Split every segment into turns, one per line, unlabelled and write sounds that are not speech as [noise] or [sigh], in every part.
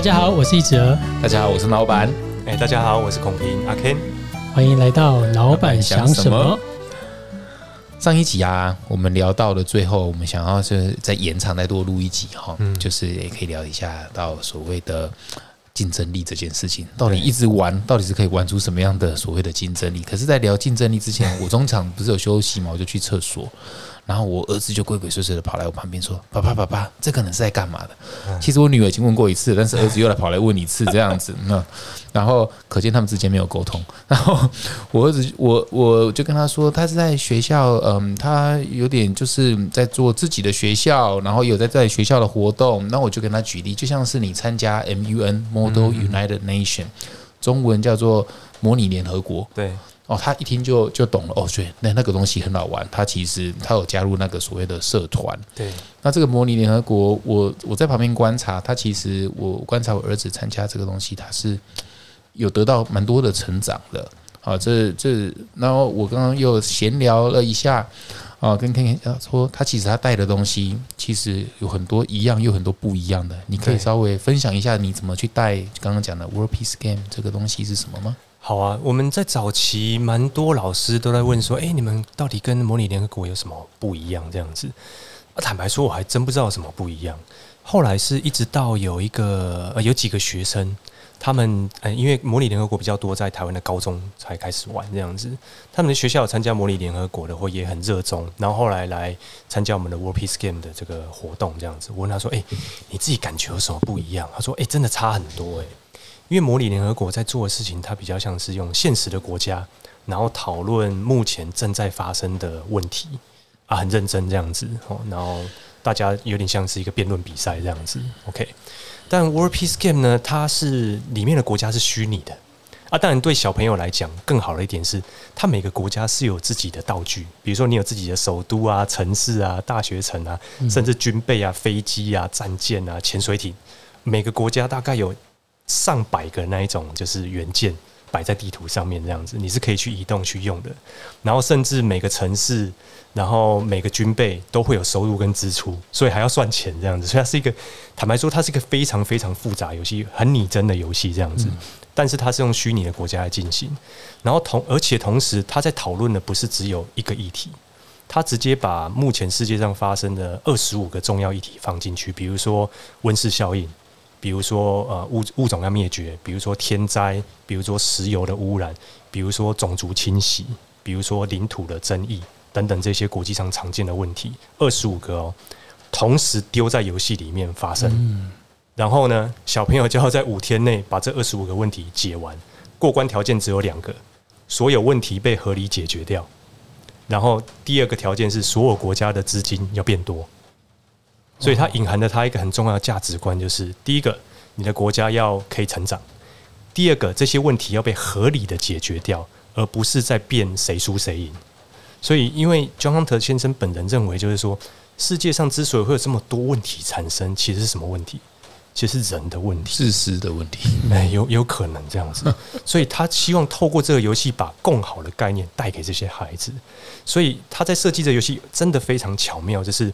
大家好，我是一哲，
大家好，我是老板。
哎，大家好，我是孔平阿 Ken。
欢迎来到老板想什么。
上一集啊，我们聊到了最后，我们想要是再延长再多录一集哈，就是也可以聊一下到所谓的竞争力这件事情，到底一直玩，到底是可以玩出什么样的所谓的竞争力？可是，在聊竞争力之前，我中场不是有休息嘛，我就去厕所。然后我儿子就鬼鬼祟祟的跑来我旁边说：“爸爸，爸爸，这可能是在干嘛的？”其实我女儿已经问过一次，但是儿子又来跑来问一次这样子。那然后可见他们之间没有沟通。[laughs] 然后我儿子，我我就跟他说，他是在学校，嗯，他有点就是在做自己的学校，然后有在在学校的活动。那我就跟他举例，就像是你参加 MUN Model United Nation，中文叫做模拟联合国。
对。
哦，他一听就就懂了。哦，对，那那个东西很好玩。他其实他有加入那个所谓的社团。
对。
那这个模拟联合国，我我在旁边观察，他其实我观察我儿子参加这个东西，他是有得到蛮多的成长的。啊，这这，然后我刚刚又闲聊了一下，啊，跟 Ken 说，他其实他带的东西其实有很多一样，又很多不一样的。你可以稍微分享一下你怎么去带刚刚讲的 World Peace Game 这个东西是什么吗？
好啊，我们在早期蛮多老师都在问说，哎，你们到底跟模拟联合国有什么不一样？这样子，坦白说，我还真不知道什么不一样。后来是一直到有一个呃，有几个学生，他们呃，因为模拟联合国比较多，在台湾的高中才开始玩这样子。他们的学校有参加模拟联合国的，或也很热衷。然后后来来参加我们的 World Peace Game 的这个活动这样子。我问他说，哎，你自己感觉有什么不一样？他说，哎，真的差很多，哎。因为模拟联合国在做的事情，它比较像是用现实的国家，然后讨论目前正在发生的问题啊，很认真这样子哦。然后大家有点像是一个辩论比赛这样子。OK，但 World Peace Game 呢，它是里面的国家是虚拟的啊。当然对小朋友来讲，更好的一点是，它每个国家是有自己的道具，比如说你有自己的首都啊、城市啊、大学城啊，甚至军备啊、飞机啊、战舰啊、潜水艇，每个国家大概有。上百个那一种就是元件摆在地图上面这样子，你是可以去移动去用的。然后甚至每个城市，然后每个军备都会有收入跟支出，所以还要算钱这样子。所以它是一个坦白说，它是一个非常非常复杂游戏，很拟真的游戏这样子。但是它是用虚拟的国家来进行，然后同而且同时，它在讨论的不是只有一个议题，它直接把目前世界上发生的二十五个重要议题放进去，比如说温室效应。比如说，呃，物物种要灭绝，比如说天灾，比如说石油的污染，比如说种族清洗，比如说领土的争议等等这些国际上常见的问题，二十五个哦，同时丢在游戏里面发生。然后呢，小朋友就要在五天内把这二十五个问题解完，过关条件只有两个，所有问题被合理解决掉。然后第二个条件是，所有国家的资金要变多。所以它隐含的它一个很重要的价值观，就是第一个，你的国家要可以成长；第二个，这些问题要被合理的解决掉，而不是在变谁输谁赢。所以，因为 John Hunter 先生本人认为，就是说，世界上之所以会有这么多问题产生，其实是什么问题？其实是人的问题，
自私的问题。
哎，有有可能这样子。[laughs] 所以他希望透过这个游戏，把更好的概念带给这些孩子。所以他在设计这游戏真的非常巧妙，就是。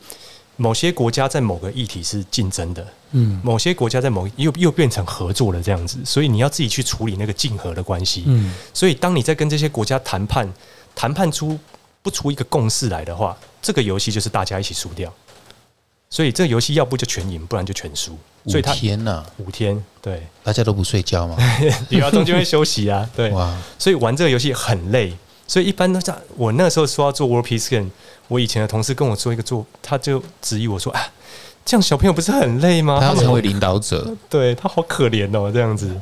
某些国家在某个议题是竞争的，嗯，某些国家在某又又变成合作了这样子，所以你要自己去处理那个竞合的关系，嗯，所以当你在跟这些国家谈判，谈判出不出一个共识来的话，这个游戏就是大家一起输掉，所以这个游戏要不就全赢，不然就全输。
五天呐，
五天，对，
大家都不睡觉吗？
有啊，中间会休息啊，对，[laughs] 哇，所以玩这个游戏很累。所以一般都在我那个时候说要做 World Peace Game，我以前的同事跟我做一个做，他就质疑我说：“啊，这样小朋友不是很累吗？
他要成为领导者，
对他好可怜哦，这样子。”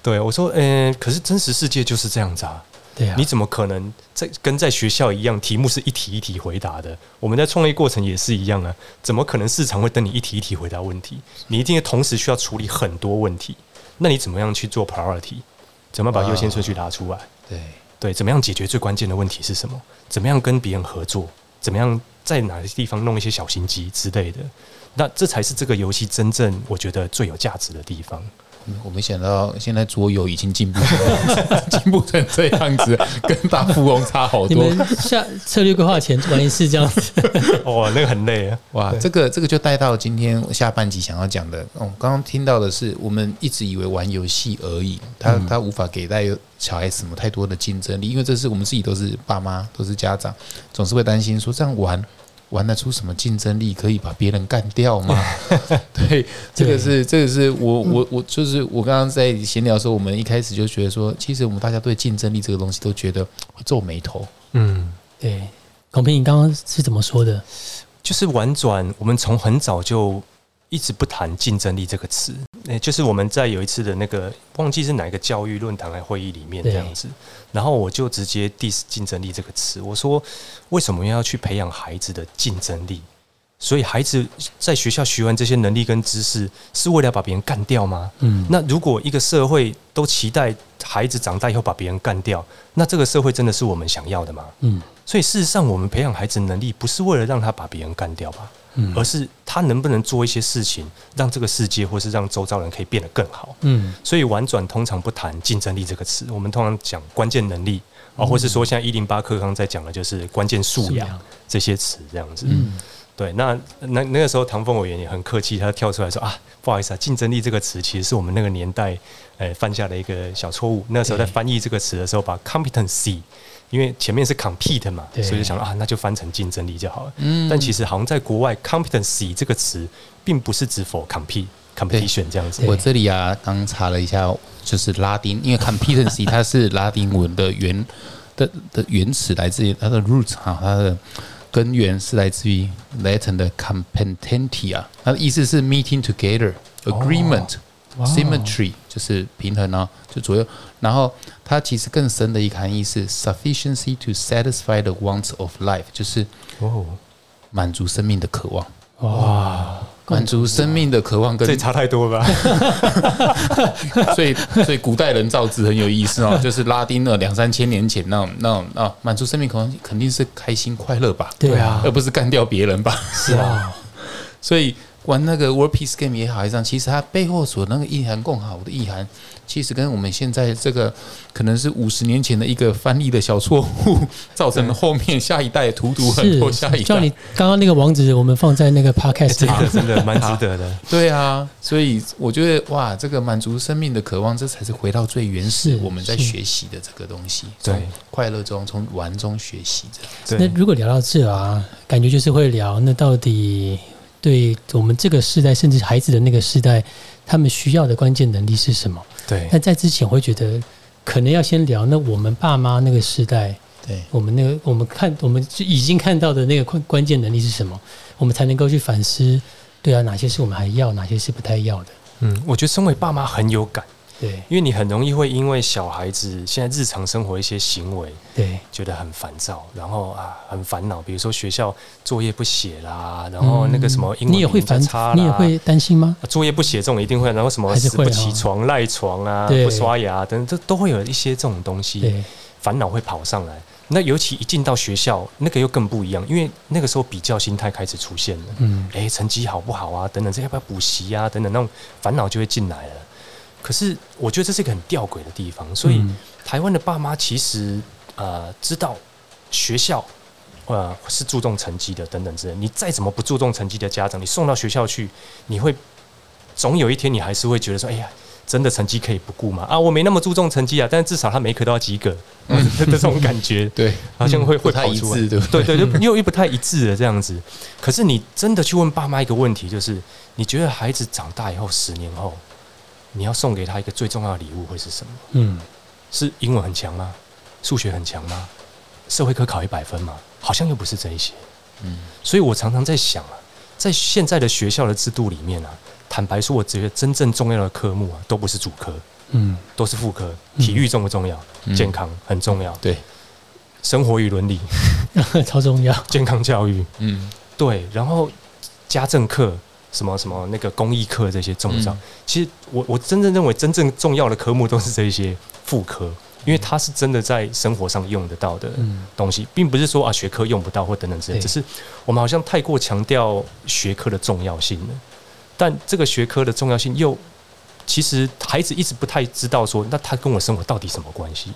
对我说：“嗯，可是真实世界就是这样子啊，
对啊，
你怎么可能在跟在学校一样，题目是一题一题回答的？我们在创业过程也是一样啊，怎么可能市场会等你一题一题回答问题？你一定同时需要处理很多问题，那你怎么样去做 priority？怎么把优先顺序拿出来？
对。”
对，怎么样解决最关键的问题是什么？怎么样跟别人合作？怎么样在哪些地方弄一些小心机之类的？那这才是这个游戏真正我觉得最有价值的地方。
我没想到现在桌游已经进步成 [laughs] 进步成这样子，跟大富翁差好
你
多。
们下策略规划前玩一次这样子，[laughs]
哇，那个很累啊。
哇，这个这个就带到今天下半集想要讲的。哦，刚刚听到的是，我们一直以为玩游戏而已，他他无法给带小孩什么太多的竞争力，因为这是我们自己都是爸妈，都是家长，总是会担心说这样玩。玩得出什么竞争力？可以把别人干掉吗？[laughs] 对，这个是这个是我我我就是我刚刚在闲聊的时候，我们一开始就觉得说，其实我们大家对竞争力这个东西都觉得会皱眉头。
嗯，
对。孔平，你刚刚是怎么说的？
就是婉转，我们从很早就一直不谈竞争力这个词。诶，就是我们在有一次的那个忘记是哪一个教育论坛还会议里面这样子，然后我就直接 diss 竞争力这个词。我说，为什么要去培养孩子的竞争力？所以孩子在学校学完这些能力跟知识，是为了把别人干掉吗？嗯，那如果一个社会都期待孩子长大以后把别人干掉，那这个社会真的是我们想要的吗？嗯，所以事实上，我们培养孩子能力，不是为了让他把别人干掉吧？嗯，而是他能不能做一些事情，让这个世界或是让周遭人可以变得更好。嗯，所以婉转通常不谈竞争力这个词，我们通常讲关键能力啊，或是说像一零八课刚在讲的就是关键素养这些词这样子。嗯，对，那那那个时候唐凤委员也很客气，他跳出来说啊，不好意思啊，竞争力这个词其实是我们那个年代呃犯下的一个小错误。那时候在翻译这个词的时候，把 competency。因为前面是 compete 嘛，所以就想啊，那就翻成竞争力就好了。嗯，但其实好像在国外，competency 这个词并不是指否 compete competition 这样子。
我这里啊，刚查了一下，就是拉丁，因为 competency 它是拉丁文的原的的原始，来自于它的 roots 哈，它的根源是来自于 Latin 的 competentia，它的意思是 meeting together agreement。Symmetry 就是平衡啊，就左右。然后它其实更深的一个含义是 sufficiency to satisfy the wants of life，就是哦，满足生命的渴望。哇，满足生命的渴望跟
这差太多了吧？[laughs]
所以所以古代人造字很有意思哦，[laughs] 就是拉丁的两三千年前那种那种啊，满足生命渴望肯定是开心快乐吧？
对啊，
而不是干掉别人吧？
是啊，[laughs]
所以。玩那个 World Peace Game 也好，还是其实它背后所那个意涵更好的意涵，其实跟我们现在这个可能是五十年前的一个翻译的小错误，[laughs] 造成了后面下一代荼毒很多下一代。
叫你刚刚那个网址，我们放在那个 Podcast，[laughs]
真的真的蛮值得的。[laughs]
对啊，所以我觉得哇，这个满足生命的渴望，这才是回到最原始我们在学习的这个东西。
对，
快乐中从玩中学习
这样。那如果聊到这啊，感觉就是会聊那到底。对我们这个时代，甚至孩子的那个时代，他们需要的关键能力是什么？
对。
那在之前会觉得，可能要先聊那我们爸妈那个时代，
对
我们那个我们看我们已经看到的那个关关键能力是什么，我们才能够去反思，对啊，哪些是我们还要，哪些是不太要的？
嗯，我觉得身为爸妈很有感。
对，
因为你很容易会因为小孩子现在日常生活一些行为，
对，
觉得很烦躁，然后啊很烦恼。比如说学校作业不写啦，然后那个什么英文
会
烦差，
你也会担心吗？
作业不写这种一定会，然后什么死不起床、赖床啊、不刷牙等，这都会有一些这种东西，烦恼会跑上来。那尤其一进到学校，那个又更不一样，因为那个时候比较心态开始出现了。嗯，哎，成绩好不好啊？等等，这要不要补习啊？等等，那种烦恼就会进来了。可是我觉得这是一个很吊诡的地方，所以台湾的爸妈其实呃知道学校呃是注重成绩的等等之类。你再怎么不注重成绩的家长，你送到学校去，你会总有一天你还是会觉得说，哎呀，真的成绩可以不顾吗？啊，我没那么注重成绩啊，但是至少他每科都要及格嗯 [laughs] 这种感觉，[laughs]
对，
好像会会跑出来，
对
对对，又又不太一致的这样子。可是你真的去问爸妈一个问题，就是你觉得孩子长大以后十年后？你要送给他一个最重要的礼物会是什么？嗯，是英文很强吗？数学很强吗？社会科考一百分吗？好像又不是这一些。嗯，所以我常常在想啊，在现在的学校的制度里面啊，坦白说，我觉得真正重要的科目啊，都不是主科，嗯，都是副科。体育重不重要？健康很重要。
对，
生活与伦理 [laughs]
超重要。
健康教育，嗯，对。然后家政课。什么什么那个公益课这些重要，其实我我真正认为真正重要的科目都是这些副科，因为它是真的在生活上用得到的东西，并不是说啊学科用不到或等等之类，只是我们好像太过强调学科的重要性了，但这个学科的重要性又其实孩子一直不太知道说，那他跟我生活到底什么关系？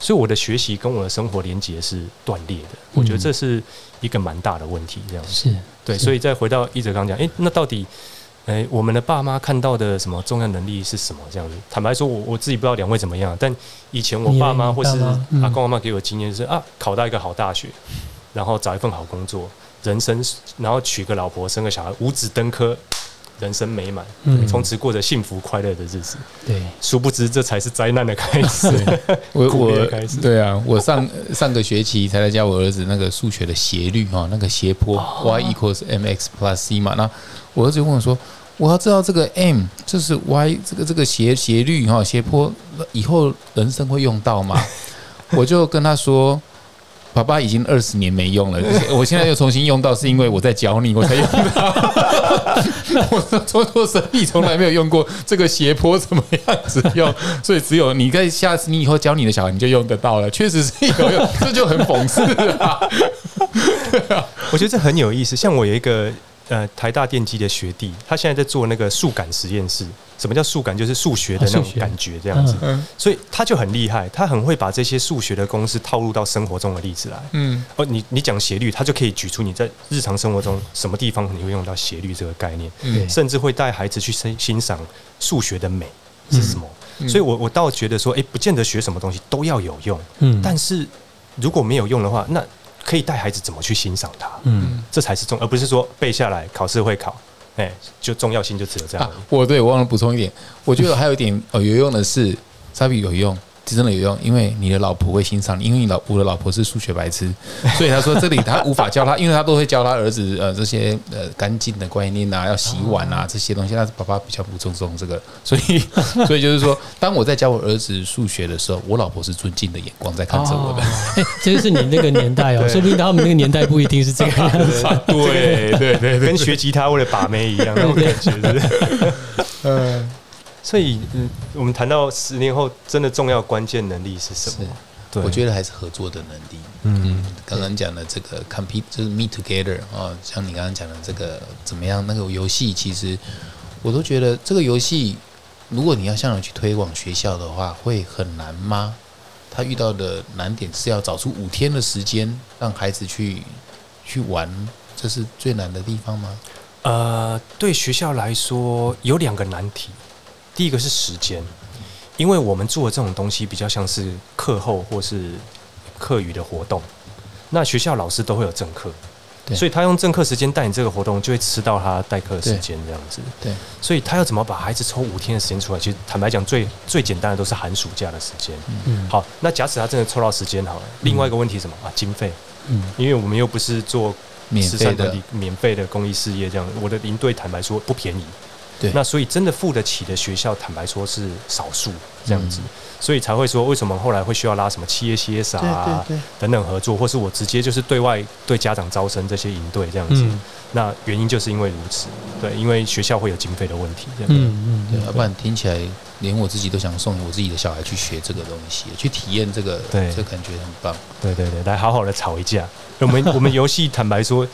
所以我的学习跟我的生活连接是断裂的。我觉得这是一个蛮大的问题。这样
是
对，所以再回到一哲刚讲，哎，那到底，哎，我们的爸妈看到的什么重要能力是什么？这样子，坦白说，我我自己不知道两位怎么样，但以前我爸妈或是阿公阿妈给我经验是啊，考到一个好大学，然后找一份好工作，人生，然后娶个老婆，生个小孩，五子登科，人生美满，
嗯
从此过着幸福快乐的日子。
对，
殊不知，这才是灾难的开始。[laughs]
我 [laughs] 我
开始
对啊，我上 [laughs] 上个学期才来教我儿子那个数学的斜率哈，那个斜坡、y equals mx plus c 嘛。那我儿子就问我说：“我要知道这个 m 就是 y 这个这个斜斜率哈斜坡，以后人生会用到吗？”我就跟他说。爸爸已经二十年没用了，我现在又重新用到，是因为我在教你，我才用到。[laughs] 我做做生意从来没有用过这个斜坡怎么样子用，所以只有你在下次你以后教你的小孩，你就用得到了，确实是有用，这就很讽刺啊。
我觉得这很有意思。像我有一个呃台大电机的学弟，他现在在做那个数感实验室。什么叫数感？就是数学的那种感觉这样子。
嗯
所以他就很厉害，他很会把这些数学的公式套入到生活中的例子来。
嗯
哦，你你讲斜率，他就可以举出你在日常生活中什么地方你会用到斜率这个概念，
嗯
甚至会带孩子去欣欣赏数学的美是什么。
嗯
所以我我倒觉得说，诶，不见得学什么东西都要有用，
嗯，
但是如果没有用的话，那可以带孩子怎么去欣赏它，
嗯
这才是重，而不是说背下来考试会考，哎，就重要性就只有这样
啊。，我对我忘了补充一点，我觉得还有一点呃有用的是，沙比有用。真的有用，因为你的老婆会欣赏你，因为你老我的老婆是数学白痴，[laughs] 所以他说这里他无法教他，因为他都会教他儿子呃这些呃干净的观念啊，要洗碗啊这些东西，但是爸爸比较不注重这个，所以 [laughs] 所以就是说，当我在教我儿子数学的时候，我老婆是尊敬的眼光在看着我的，
哎，这就是你那个年代哦，[laughs] 说不定他们那个年代不一定是这个样子。
对对对，跟学吉他为了把妹一样那种感觉，是不是？
嗯，
所以，嗯，我们谈到十年后真的重要关键能力是什么？，对，
我觉得还是合作的能力，
嗯，
刚刚讲的这个 compete 就是 meet together 啊，像你刚刚讲的这个怎么样？那个游戏其实我都觉得这个游戏，如果你要向人去推广学校的话，会很难吗？他遇到的难点是要找出五天的时间让孩子去去玩，这是最难的地方吗？
呃，对学校来说有两个难题，第一个是时间，因为我们做的这种东西比较像是课后或是课余的活动，那学校老师都会有正课。所以他用正课时间带你这个活动，就会吃到他代课的时间这样子。
对，
所以他要怎么把孩子抽五天的时间出来？其实坦白讲，最最简单的都是寒暑假的时间。
嗯，
好，那假使他真的抽到时间好了，另外一个问题是什么啊？经费，
嗯
因为我们又不是做
免费的
慈善的免费的公益事业，这样我的领队坦白说不便宜。
对。
那所以真的付得起的学校，坦白说是少数这样子，
嗯。
所以才会说为什么后来会需要拉什么企业 CSR 啊
对
等等合作，或是我直接就是对外对家长招生这些营队这样子。
嗯。
那原因就是因为如此，对，因为学校会有经费的问题，这样。
对，
嗯嗯
要不然听起来连我自己都想送我自己的小孩去学这个东西，去体验这个，
对。
这感觉很棒。
对对对，来好好的吵一架。我们我们游戏坦白说，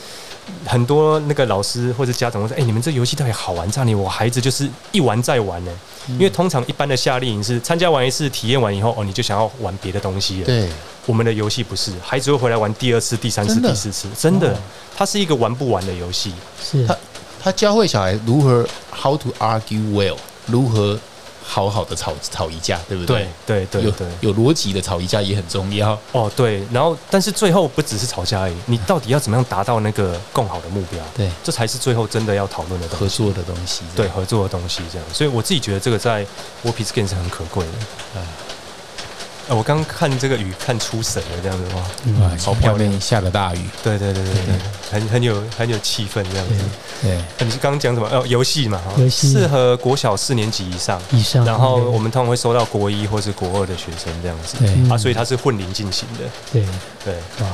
很多那个老师或者家长会说：“哎、你们这游戏到底好玩在哪里？我孩子就是一玩再玩呢。因为通常一般的夏令营是参加完一次、体验完以后，哦，你就想要玩别的东西了。
对，
我们的游戏不是，孩子会回来玩第二次、第三次、第四次，真的
哦，
它是一个玩不完的游戏。
是
他他教会小孩如何 how to argue well，如何好好的吵吵一架，对不
对
对？
对对对，
有逻辑的吵一架也很重要。
哦对，然后但是最后不只是吵架而已，你到底要怎么样达到那个更好的目标？
对，
这才是最后真的要讨论的东西。
合作的东西。
对合作的东西，这样，所以我自己觉得这个在 w o p i s Game 是很可贵的。
哎
呃我刚看这个雨看出神了，这样子哇，
哇，
好漂亮
下了大雨。
对对对对对，很很有很有气氛这样子。
对，
呃你是刚刚讲什么？哦，游戏嘛，哈
游戏
适合国小四年级以上，
以上，
然后我们通常会收到国一或是国二的学生这样子。啊，所以它是混龄进行的，
对
对
哇，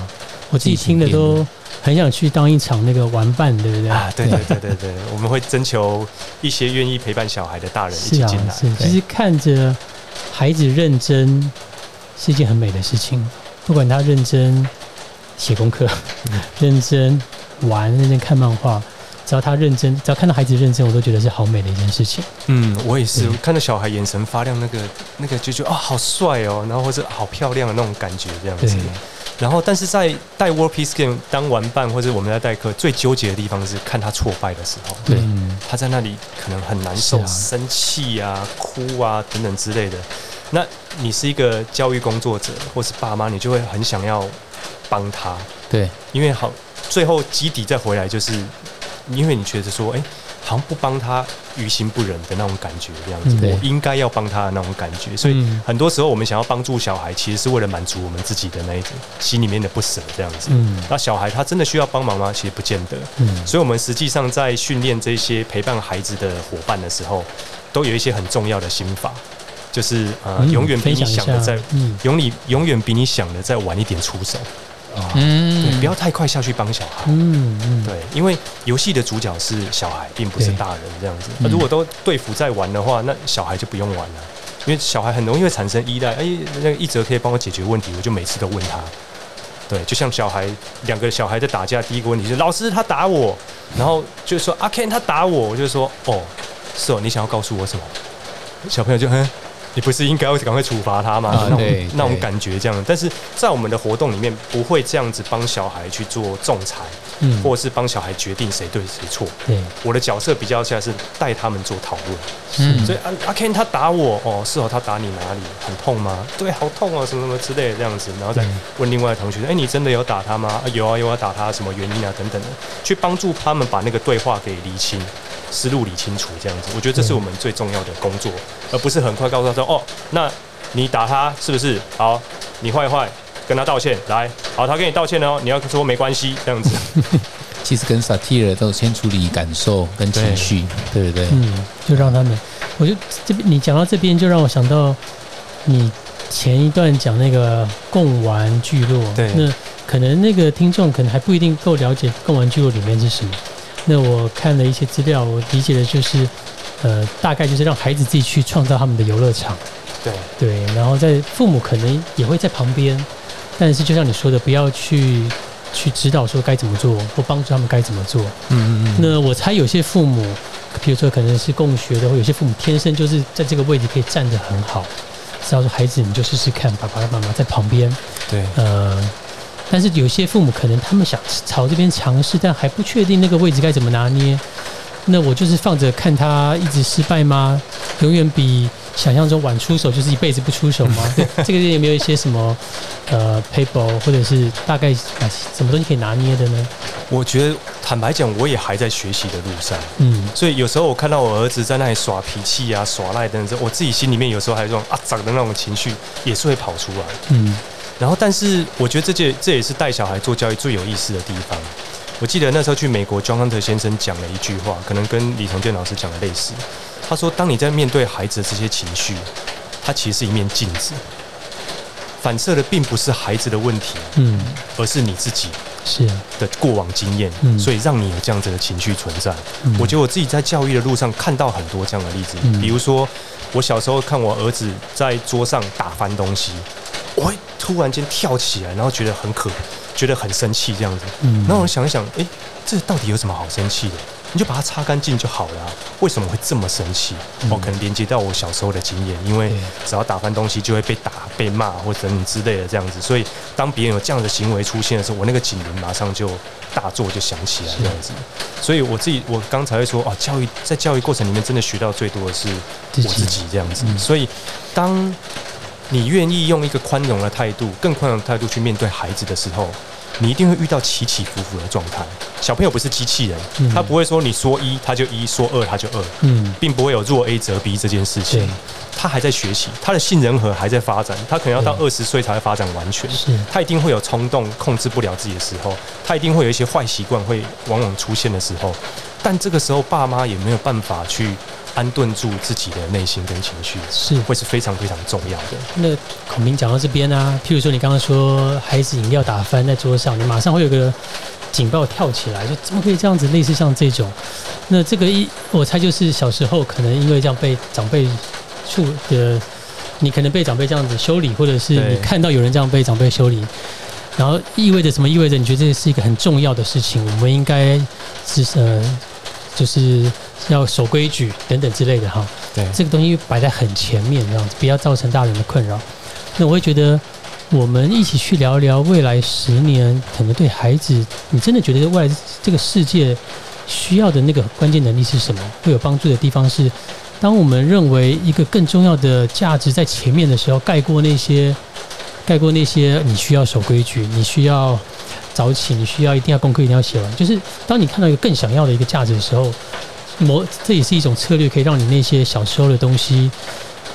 我自己听的都很想去当一场那个玩伴，对不对？
啊，对对对 [laughs] 对对，我们会征求一些愿意陪伴小孩的大人一起进来，，
是，其实看着孩子认真是一件很美的事情，不管他认真写功课、[laughs] 认真玩、认真看漫画，只要他认真，只要看到孩子认真，我都觉得是好美的一件事情。
嗯，我也是看到小孩眼神发亮，那个那个就觉得啊、好帅哦，然后或者好漂亮的那种感觉这样子。然后，但是在带 World Peace Game 当玩伴或者我们在代课，最纠结的地方是看他挫败的时候，
对
嗯
他在那里可能很难受、
啊
生气啊、哭啊等等之类的。那你是一个教育工作者或是爸妈，你就会很想要帮他，
对，
因为好，最后基底再回来就是，因为你觉得说，哎、好像不帮他于心不忍的那种感觉，这样子，
嗯
我应该要帮他的那种感觉。所以
嗯
很多时候我们想要帮助小孩，其实是为了满足我们自己的那一种心里面的不舍，这样子。
嗯
那小孩他真的需要帮忙吗？其实不见得。
嗯
所以，我们实际上在训练这些陪伴孩子的伙伴的时候，都有一些很重要的心法，就是呃，
嗯
永远比你想的在，
嗯
永你永远比你想的再晚一点出手，
啊
嗯
对，不要太快下去帮小孩。
嗯嗯
对，因为游戏的主角是小孩，并不是大人这样子。那如果都对付在玩的话，那小孩就不用玩了，因为小孩很容易会产生依赖。哎，那个一哲可以帮我解决问题，我就每次都问他。对，就像小孩两个小孩在打架，第一个问题就是老师他打我，然后就说阿 Ken 他打我，我就说哦，是哦，你想要告诉我什么？小朋友就哼。你不是应该要赶快处罚他吗？那种那种感觉这样，但是在我们的活动里面不会这样子帮小孩去做仲裁，
嗯。
或者是帮小孩决定谁对谁错。
对。
我的角色比较像是带他们做讨论，
嗯。
所以阿阿 Ken 他打我哦，是哦，他打你哪里？很痛吗？对，好痛哦，什么什么之类的这样子，然后再
嗯。
问另外的同学，哎，你真的有打他吗？啊有啊有啊，打他什么原因啊？等等的，去帮助他们把那个对话给理清。思路理清楚，这样子，我觉得这是我们最重要的工作，而不是很快告诉他说：“哦，那你打他是不是？好，你坏坏，跟他道歉，来，好，他跟你道歉了哦，你要说没关系，这样子。[laughs]
其实跟 satire 都先处理感受跟情绪，对不对？
嗯，就让他们，我就这边你讲到这边，就让我想到你前一段讲那个共玩聚落，
对
那可能那个听众可能还不一定够了解共玩聚落里面是什么。那我看了一些资料，我理解的就是，呃，大概就是让孩子自己去创造他们的游乐场，
对，
对，然后在父母可能也会在旁边，但是就像你说的，不要去去指导说该怎么做，或帮助他们该怎么做。
嗯嗯嗯。
那我猜有些父母，比如说可能是共学的，或有些父母天生就是在这个位置可以站得很好，只要说孩子你就试试看，爸爸妈妈在旁边，
对，
呃，但是有些父母可能他们想朝这边尝试，但还不确定那个位置该怎么拿捏。那我就是放着看他一直失败吗？永远比想象中晚出手就是一辈子不出手吗？对 [laughs] 这个有没有一些什么呃 paper 或者是大概啊什么东西可以拿捏的呢？
我觉得坦白讲，我也还在学习的路上，
嗯
所以有时候我看到我儿子在那里耍脾气啊、耍赖等等，我自己心里面有时候还有这种啊长的那种情绪，也是会跑出来。
嗯
然后，但是我觉得这件这也是带小孩做教育最有意思的地方。我记得那时候去美国，John Hunter 先生讲了一句话，可能跟李崇建老师讲的类似。他说：“当你在面对孩子的这些情绪，它其实是一面镜子，反射的并不是孩子的问题，
嗯，
而是你自己
是啊，
的过往经验，
嗯
所以让你有这样子的情绪存在。
嗯
我觉得我自己在教育的路上看到很多这样的例子，
嗯
比如说我小时候看我儿子在桌上打翻东西，我会突然间跳起来，然后觉得很可，觉得很生气这样子。
嗯
然后我想一想，诶，这到底有什么好生气的？你就把它擦干净就好了啊、为什么会这么生气？
嗯
哦，可能连接到我小时候的经验，因为只要打翻东西就会被打、被骂或者等等之类的这样子，所以当别人有这样的行为出现的时候，我那个警铃马上就大作就响起来这样子。所以我自己，我刚才会说，哦，教育在教育过程里面真的学到最多的是我自己这样子。
嗯
所以当你愿意用一个宽容的态度、更宽容的态度去面对孩子的时候，你一定会遇到起起伏伏的状态。小朋友不是机器人，
嗯
他不会说你说一他就一，说二他就二，
嗯
并不会有弱 A 则 B 这件事情。他还在学习，他的杏仁核还在发展，他可能要到二十岁才会发展完全。
是
他一定会有冲动控制不了自己的时候，他一定会有一些坏习惯会往往出现的时候，但这个时候爸妈也没有办法去安顿住自己的内心跟情绪，
是。
会是非常非常重要的。
那孔明讲到这边啊，譬如说你刚刚说孩子饮料打翻在桌上，你马上会有个警报跳起来，就怎么可以这样子？类似像这种，那这个一我猜就是小时候可能因为这样被长辈处的，你可能被长辈这样子修理，或者是你看到有人这样被长辈修理，然后意味着什么？意味着你觉得这是一个很重要的事情，我们应该是呃就是要守规矩等等之类的哈。
对，
这个东西摆在很前面，这样子不要造成大人的困扰。那我会觉得，我们一起去聊聊未来十年，可能对孩子，你真的觉得未来这个世界需要的那个关键能力是什么？会有帮助的地方是，当我们认为一个更重要的价值在前面的时候，盖过那些，盖过那些你需要守规矩，你需要早起，你需要一定要功课一定要写完，就是当你看到一个更想要的一个价值的时候。某这也是一种策略，可以让你那些小时候的东西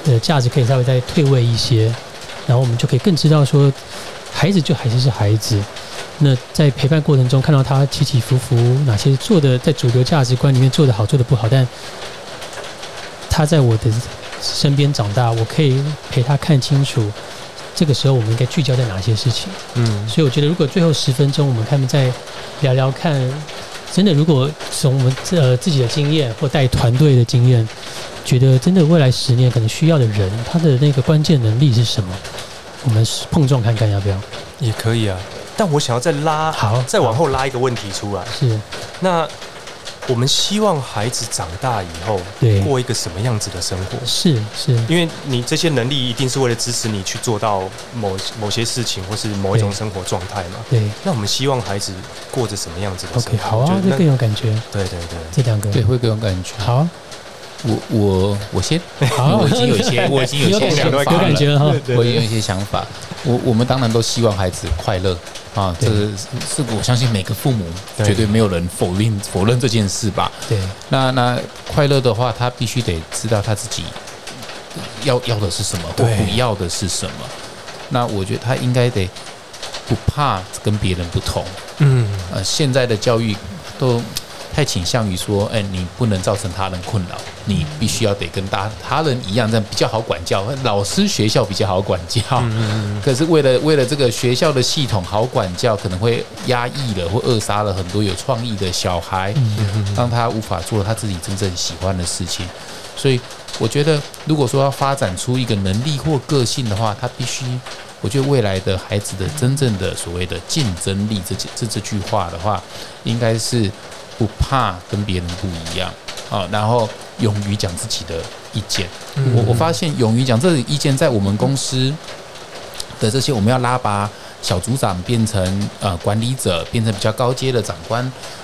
的价值可以稍微再退位一些，然后我们就可以更知道说，孩子就还是是孩子。那在陪伴过程中，看到他起起伏伏，哪些做的在主流价值观里面做的好，做的不好，但他在我的身边长大，我可以陪他看清楚，这个时候我们应该聚焦在哪些事情。
嗯，
所以我觉得，如果最后十分钟，我们看再聊聊看。真的，如果从我们呃自己的经验或带团队的经验，觉得真的未来十年可能需要的人，他的那个关键能力是什么？我们碰撞看看要不要？
也可以啊。但我想要再拉，
好，
再往后拉一个问题出来。
是，
那。我们希望孩子长大以后，
对
过一个什么样子的生活？
是是，
因为你这些能力一定是为了支持你去做到某某些事情，或是某一种生活状态嘛。
对。
那我们希望孩子过着什么样子的生
活？好啊，这更有感觉。
对对对，
这两个
对会更有感觉。
好，
我我我先，
好，[laughs]
我已经有一些，我已经有一些想法了，
有感觉哈。
我已经有一些想法。我我们当然都希望孩子快乐。啊，这是是我相信每个父母绝对没有人否认否认这件事吧？
对，
那那快乐的话，他必须得知道他自己要要的是什么，或不要的是什么。那我觉得他应该得不怕跟别人不同。嗯，呃，现在的教育都。太倾向于说，哎，你不能造成他人困扰，你必须要得跟大他人一样，这样比较好管教。老师学校比较好管教，[laughs] 可是为了为了这个学校的系统好管教，可能会压抑了或扼杀了很多有创意的小孩，让他无法做他自己真正喜欢的事情。所以，我觉得如果说要发展出一个能力或个性的话，他必须，我觉得未来的孩子的真正的所谓的竞争力，这这这句话的话，应该是。不怕跟别人不一样啊，然后勇于讲自己的意见。我我发现勇于讲这意见，在我们公司的这些，我们要拉拔小组长变成呃管理者，变成比较高阶的长官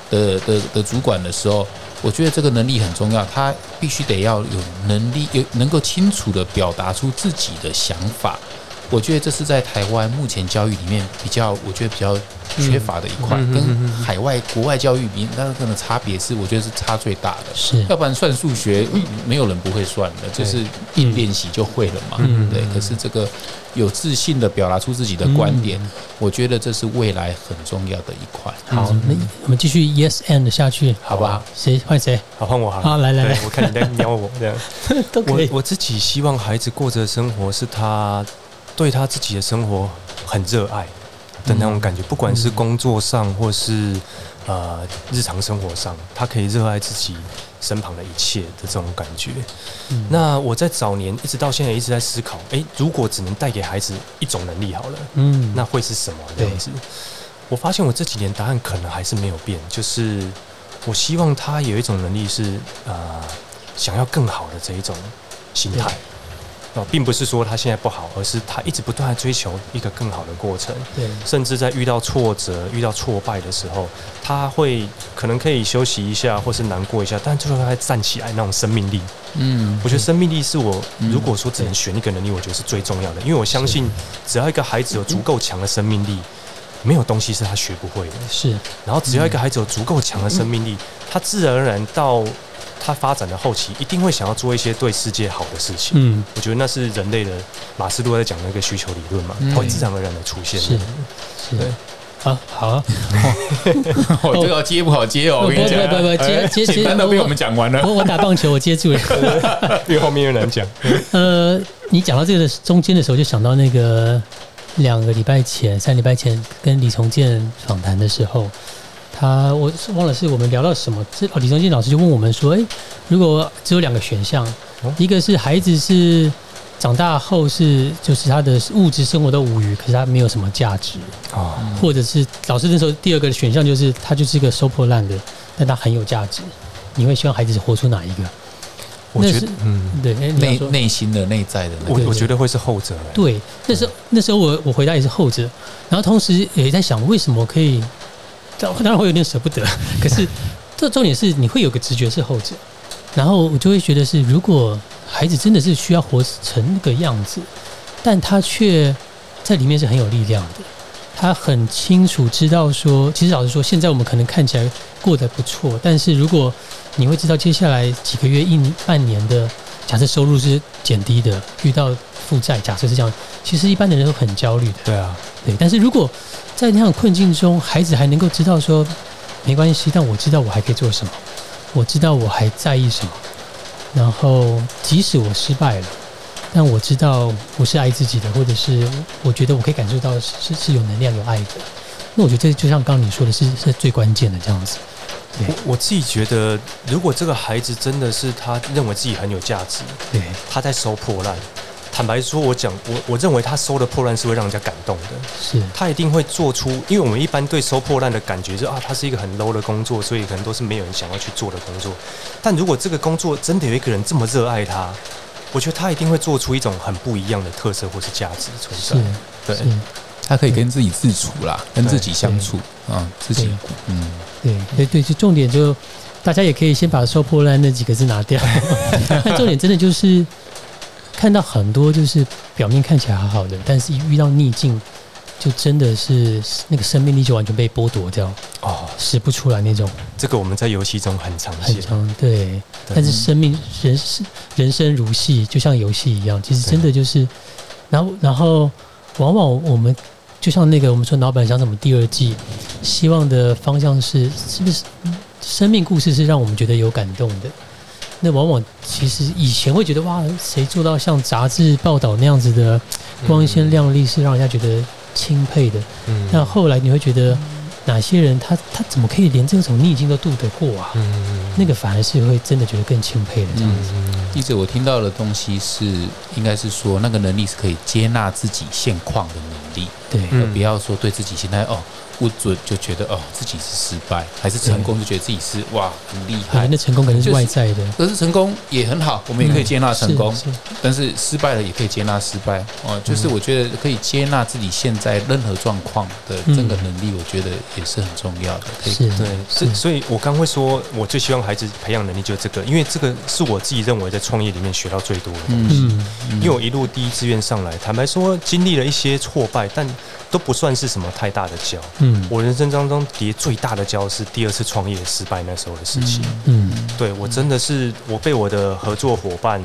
的的的主管的时候，我觉得这个能力很重要。他必须得要有能力，有能够清楚的表达出自己的想法。我觉得这是在台湾目前教育里面比较，我觉得比较缺乏的一块，跟海外国外教育比，那可能差别是，我觉得是差最大的。
是，
要不然算数学，没有人不会算的，就是一练习就会了嘛。对。可是这个有自信的表达出自己的观点，我觉得这是未来很重要的一块。
好，那我们继续 yes and 下去，
好不好？
谁换谁？
好换我，
好来来来，
我看你在瞄我这样 [laughs]
都可以。
我自己希望孩子过着生活是他。对他自己的生活很热爱的那种感觉，不管是工作上或是呃日常生活上，他可以热爱自己身旁的一切的这种感觉。那我在早年一直到现在一直在思考，哎，如果只能带给孩子一种能力好了，嗯，那会是什么这样子？我发现我这几年答案可能还是没有变，就是我希望他有一种能力是呃想要更好的这一种心态。并不是说他现在不好，而是他一直不断的追求一个更好的过程。
对，
甚至在遇到挫折、遇到挫败的时候，他会可能可以休息一下，或是难过一下，但最后他站起来那种生命力。嗯，我觉得生命力是我如果说只能选一个能力，我觉得是最重要的，因为我相信只要一个孩子有足够强的生命力，没有东西是他学不会的。
是，
然后只要一个孩子有足够强的生命力，他自然而然到。他发展的后期一定会想要做一些对世界好的事情。嗯，我觉得那是人类的马斯洛在讲那个需求理论嘛，会自然而然的出现。
是，对，好好，[laughs]
我这个接不好接哦，我跟你讲，
不不不接接接，
都被我们讲完了。
我我打棒球，我接住了，[laughs]
越后面越难讲。
呃，你讲到这个中间的时候，就想到那个两个礼拜前、三礼拜前跟李重建访谈的时候。他我忘了是我们聊到什么，这李忠进老师就问我们说：“哎，如果只有两个选项，一个是孩子是长大后是就是他的物质生活都无余，可是他没有什么价值啊，或者是老师那时候第二个选项就是他就是一个收破烂的，但他很有价值。你会希望孩子活出哪一个？那是
我觉得，嗯，
对，
内内心的内在的那
我，我觉得会是后者、欸。
对，那时候那时候我我回答也是后者，然后同时也在想为什么可以，当当然会有点舍不得，可是这重点是你会有个直觉是后者，然后我就会觉得是如果孩子真的是需要活成那个样子，但他却在里面是很有力量的，他很清楚知道说，其实老实说，现在我们可能看起来过得不错，但是如果你会知道接下来几个月、一年半年的，假设收入是减低的，遇到负债，假设是这样，其实一般的人都很焦虑的。
对啊，
对，但是如果在那样的困境中，孩子还能够知道说没关系，但我知道我还可以做什么，我知道我还在意什么，然后即使我失败了，但我知道我是爱自己的，或者是我觉得我可以感受到是是是有能量、有爱的。那我觉得这就像刚刚你说的是是最关键的这样子。对
我我自己觉得，如果这个孩子真的是他认为自己很有价值，
对，
他在收破烂。坦白说，我讲我我认为他收的破烂是会让人家感动的。
是，
他一定会做出，因为我们一般对收破烂的感觉就是啊，它是一个很 low 的工作，所以可能都是没有人想要去做的工作。但如果这个工作真的有一个人这么热爱他，我觉得他一定会做出一种很不一样的特色或是价值存在。，对，
他可以跟自己自处啦，跟自己相处啊，自己嗯，
对对对，就重点就大家也可以先把“收破烂”那几个字拿掉，但 [laughs] 重点真的就是看到很多就是表面看起来好好的，但是一遇到逆境，就真的是那个生命力就完全被剥夺掉，
哦，
使不出来那种
这个我们在游戏中很常见。
很长对。但是生命人是人生如戏，就像游戏一样，其实真的就是，然后然后往往我们就像那个我们说老板想怎么第二季，希望的方向是是不是生命故事是让我们觉得有感动的。那往往其实以前会觉得哇，谁做到像杂志报道那样子的光鲜亮丽，是让人家觉得钦佩的。
嗯
但后来你会觉得哪些人他他怎么可以连这种逆境都渡得过啊？
嗯
那个反而是会真的觉得更钦佩的这样子。
一直我听到的东西是，应该是说那个能力是可以接纳自己现况的能力，
对，
不要说对自己现在哦不准就觉得哦自己是失败，还是成功就觉得自己是哇很厉害
我们。的成功可能是外在的，
可是成功也很好，我们也可以接纳成功，
是是
但是失败了也可以接纳失败哦。就是我觉得可以接纳自己现在任何状况的这个能力，我觉得也是很重要的。可以
是，
对，
是
是，所以我刚会说，我最希望孩子培养能力就是这个，因为这个是我自己认为在创业里面学到最多的东西。
嗯，
因为我一路第一志愿上来，坦白说，经历了一些挫败，但都不算是什么太大的跤。
嗯
我人生当中跌最大的跤是第二次创业失败那时候的事情。
嗯
对我真的是我被我的合作伙伴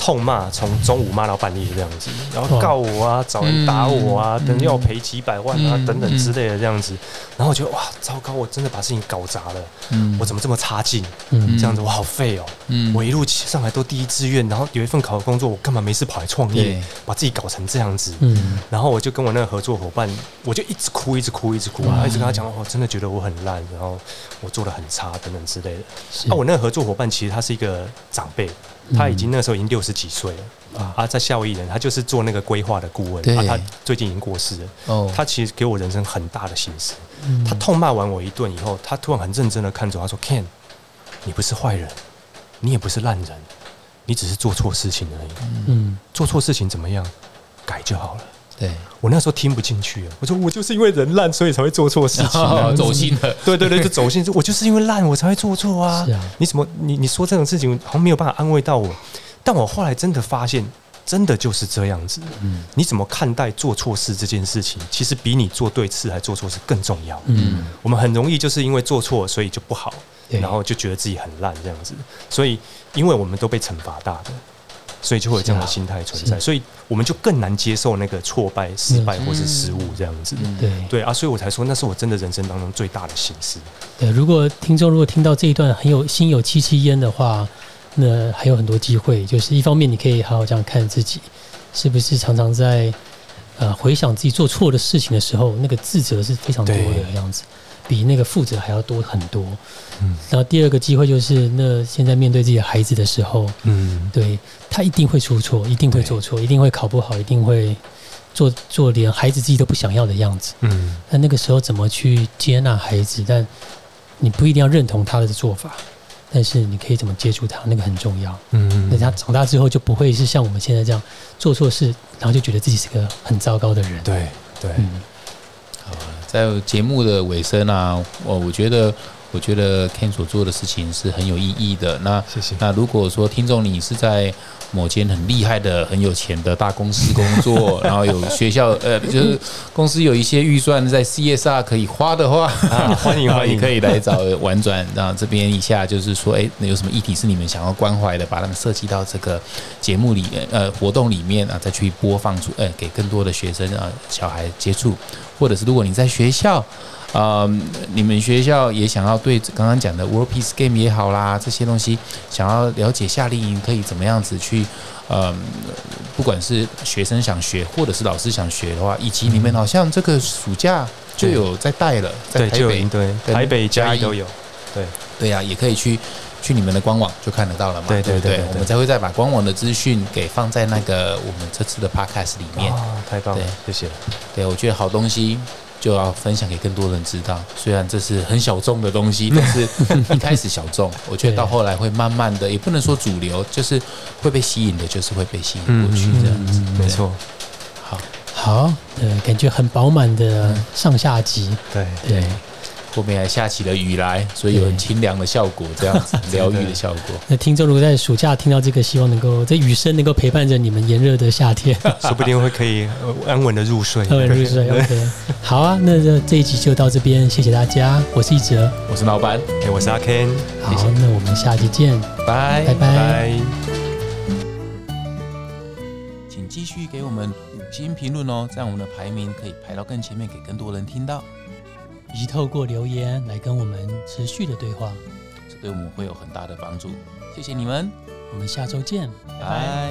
痛骂，从中午骂到半夜这样子，然后告我啊，找人打我啊，
嗯。
等要赔几百万啊，
嗯。
等等之类的这样子。然后我觉得哇，糟糕，我真的把事情搞砸了，
嗯。
我怎么这么差劲？
嗯。
这样子我好废哦。
嗯。
我一路上来都第一志愿，然后有一份好的工作，我干嘛没事跑来创业，把自己搞成这样子？
嗯。
然后我就跟我那个合作伙伴，我就一直哭，一直哭，一直哭，一直跟他讲，我真的觉得我很烂，然后我做的很差等等之类的。
是。
那、我那个合作伙伴其实他是一个长辈，他已经那时候已经六十几岁了。
啊
啊，在夏威夷人，他就是做那个规划的顾问。他最近已经过世了。
哦，
他其实给我人生很大的心思。
嗯
他痛骂完我一顿以后，他突然很认真的看着我他说：“Ken，你不是坏人，你也不是烂人，你只是做错事情而已。
嗯
做错事情怎么样？改就好了。”
对，
我那时候听不进去啊，我说我就是因为人烂，所以才会做错事情、啊。[laughs]
走心了，[laughs]
对对对，就走心，我就是因为烂，我才会做错啊。
是啊
你怎么你你说这种事情好像没有办法安慰到我，但我后来真的发现，真的就是这样子。
嗯
你怎么看待做错事这件事情，其实比你做对事还做错事更重要。
嗯
我们很容易就是因为做错，所以就不好，然后就觉得自己很烂这样子。所以，因为我们都被惩罚大的，所以就会有这样的心态存在，
是
所以我们就更难接受那个挫败、失败
嗯
或是失误这样子。
嗯
对
对啊，所以我才说那是我真的人生当中最大的心思。
对。如果听众如果听到这一段很有心有戚戚焉的话，那还有很多机会。就是一方面你可以好好这样看自己，是不是常常在呃回想自己做错的事情的时候，那个自责是非常多的
对
样子，比那个负责还要多很多。
嗯
然后第二个机会就是，那现在面对自己的孩子的时候，
嗯，
对他一定会出错，一定会做错，一定会考不好，一定会做做连孩子自己都不想要的样子。
嗯，
那那个时候怎么去接纳孩子？但你不一定要认同他的做法，但是你可以怎么接触他，那个很重要。
嗯
那他长大之后就不会是像我们现在这样做错事，然后就觉得自己是个很糟糕的人。
对对，
嗯，
在节目的尾声啊，我我觉得，我觉得 Ken 所做的事情是很有意义的。那
谢谢。
那如果说听众你是在某间很厉害的、很有钱的大公司工作，[laughs] 然后有学校呃，就是公司有一些预算在 CSR 可以花的话，
啊欢迎 [laughs] 欢迎
可以来找婉转。然后这边一下就是说，哎，那有什么议题是你们想要关怀的，把它们设计到这个节目里面，呃，活动里面啊，再去播放出，呃，给更多的学生啊、小孩接触，或者是如果你在学校。啊、你们学校也想要对刚刚讲的 World Peace Game 也好啦，这些东西想要了解夏令营可以怎么样子去，呃，不管是学生想学，或者是老师想学的话，以及你们好像这个暑假就有在带了，在，台北
就有营，队，
跟
台北、嘉义都有。对，
对呀、也可以去去你们的官网就看得到了嘛，
对
对不
对对对对
我们才会再把官网的资讯给放在那个我们这次的 Podcast 里面。
啊，太棒了
对，
谢谢。
对，我觉得好东西就要分享给更多人知道。虽然这是很小众的东西，[laughs] 但是一开始小众，[laughs] 我觉得到后来会慢慢的，也不能说主流，就是会被吸引的，就是会被吸引过去这样子。
没错，
好，
好，呃，感觉很饱满的上下集。
对
对，
后面还下起了雨来，所以有很清凉的效果，这样子疗愈的效果。
那听众如果在暑假听到这个，希望能够这雨声能够陪伴着你们炎热的夏天，[laughs]
说不定会可以呃安稳的入睡。
安稳入睡。OK，[laughs] 好啊，那这这一集就到这边，谢谢大家，我是一哲。
我是老板，
哎，我是阿 Ken，
好，那我们下期见，
拜
拜拜。
拜。
请继续给我们五星评论哦，这样我们的排名可以排到更前面，给更多人听到。
以及透过留言来跟我们持续的对话。
这对我们会有很大的帮助。谢谢你们，
我们下周见，
拜